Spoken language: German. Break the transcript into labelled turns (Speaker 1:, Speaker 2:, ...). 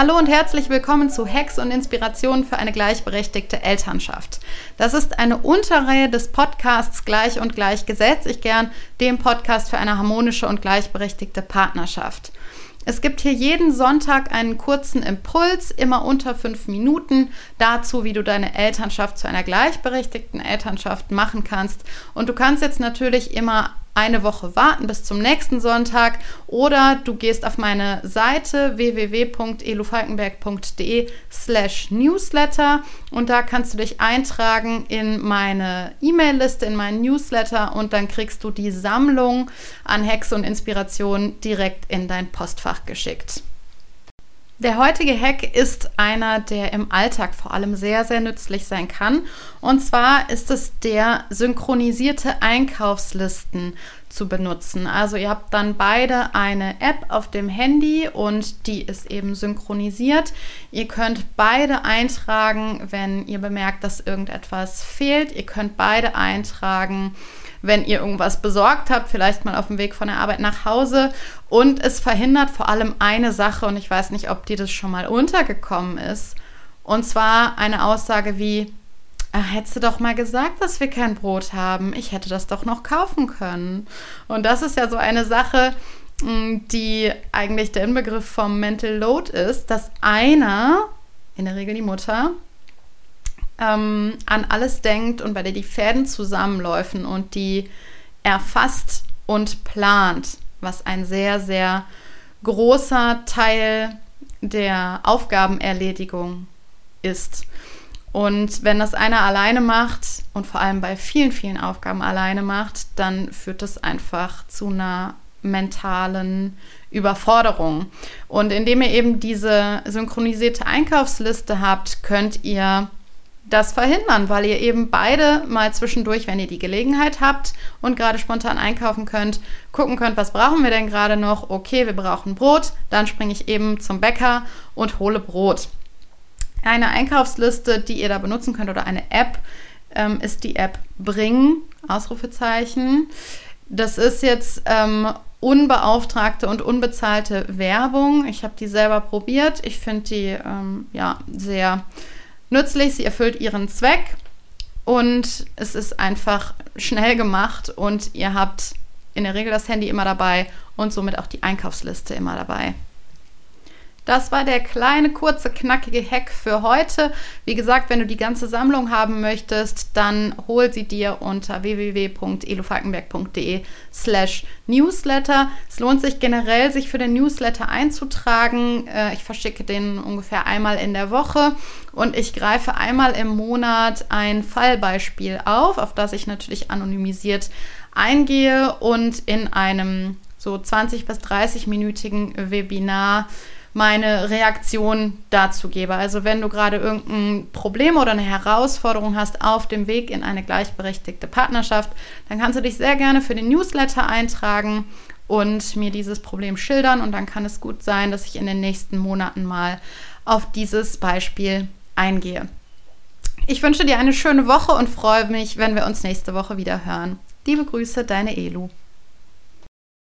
Speaker 1: Hallo und herzlich willkommen zu Hacks und Inspirationen für eine gleichberechtigte Elternschaft. Das ist eine Unterreihe des Podcasts Gleich und Gleich Gesetz. Ich gern dem Podcast für eine harmonische und gleichberechtigte Partnerschaft. Es gibt hier jeden Sonntag einen kurzen Impuls, immer unter fünf Minuten, dazu, wie du deine Elternschaft zu einer gleichberechtigten Elternschaft machen kannst. Und du kannst jetzt natürlich immer eine Woche warten bis zum nächsten Sonntag oder du gehst auf meine Seite www.elufalkenberg.de slash newsletter und da kannst du dich eintragen in meine E-Mail-Liste, in meinen Newsletter und dann kriegst du die Sammlung an Hexe und Inspirationen direkt in dein Postfach geschickt. Der heutige Hack ist einer, der im Alltag vor allem sehr, sehr nützlich sein kann. Und zwar ist es der synchronisierte Einkaufslisten zu benutzen. Also ihr habt dann beide eine App auf dem Handy und die ist eben synchronisiert. Ihr könnt beide eintragen, wenn ihr bemerkt, dass irgendetwas fehlt. Ihr könnt beide eintragen, wenn ihr irgendwas besorgt habt, vielleicht mal auf dem Weg von der Arbeit nach Hause. Und es verhindert vor allem eine Sache, und ich weiß nicht, ob dir das schon mal untergekommen ist. Und zwar eine Aussage wie, ah, hättest du doch mal gesagt, dass wir kein Brot haben. Ich hätte das doch noch kaufen können. Und das ist ja so eine Sache, mm, die eigentlich der Inbegriff vom Mental Load ist, dass einer, in der Regel die Mutter, ähm, an alles denkt und bei der die Fäden zusammenläufen und die erfasst und plant, was ein sehr, sehr großer Teil der Aufgabenerledigung ist. Und wenn das einer alleine macht und vor allem bei vielen, vielen Aufgaben alleine macht, dann führt das einfach zu einer mentalen Überforderung. Und indem ihr eben diese synchronisierte Einkaufsliste habt, könnt ihr das verhindern, weil ihr eben beide mal zwischendurch, wenn ihr die Gelegenheit habt und gerade spontan einkaufen könnt, gucken könnt, was brauchen wir denn gerade noch? Okay, wir brauchen Brot, dann springe ich eben zum Bäcker und hole Brot. Eine Einkaufsliste, die ihr da benutzen könnt oder eine App, ähm, ist die App Bring, Ausrufezeichen. Das ist jetzt ähm, unbeauftragte und unbezahlte Werbung. Ich habe die selber probiert. Ich finde die ähm, ja sehr nützlich, sie erfüllt ihren Zweck und es ist einfach schnell gemacht und ihr habt in der Regel das Handy immer dabei und somit auch die Einkaufsliste immer dabei. Das war der kleine, kurze, knackige Hack für heute. Wie gesagt, wenn du die ganze Sammlung haben möchtest, dann hol sie dir unter www.elofalkenberg.de slash newsletter. Es lohnt sich generell, sich für den Newsletter einzutragen. Äh, ich verschicke den ungefähr einmal in der Woche und ich greife einmal im Monat ein Fallbeispiel auf, auf das ich natürlich anonymisiert eingehe und in einem so 20 bis 30 minütigen Webinar meine Reaktion dazu gebe. Also wenn du gerade irgendein Problem oder eine Herausforderung hast auf dem Weg in eine gleichberechtigte Partnerschaft, dann kannst du dich sehr gerne für den Newsletter eintragen und mir dieses Problem schildern und dann kann es gut sein, dass ich in den nächsten Monaten mal auf dieses Beispiel eingehe. Ich wünsche dir eine schöne Woche und freue mich, wenn wir uns nächste Woche wieder hören. Liebe Grüße, deine Elu.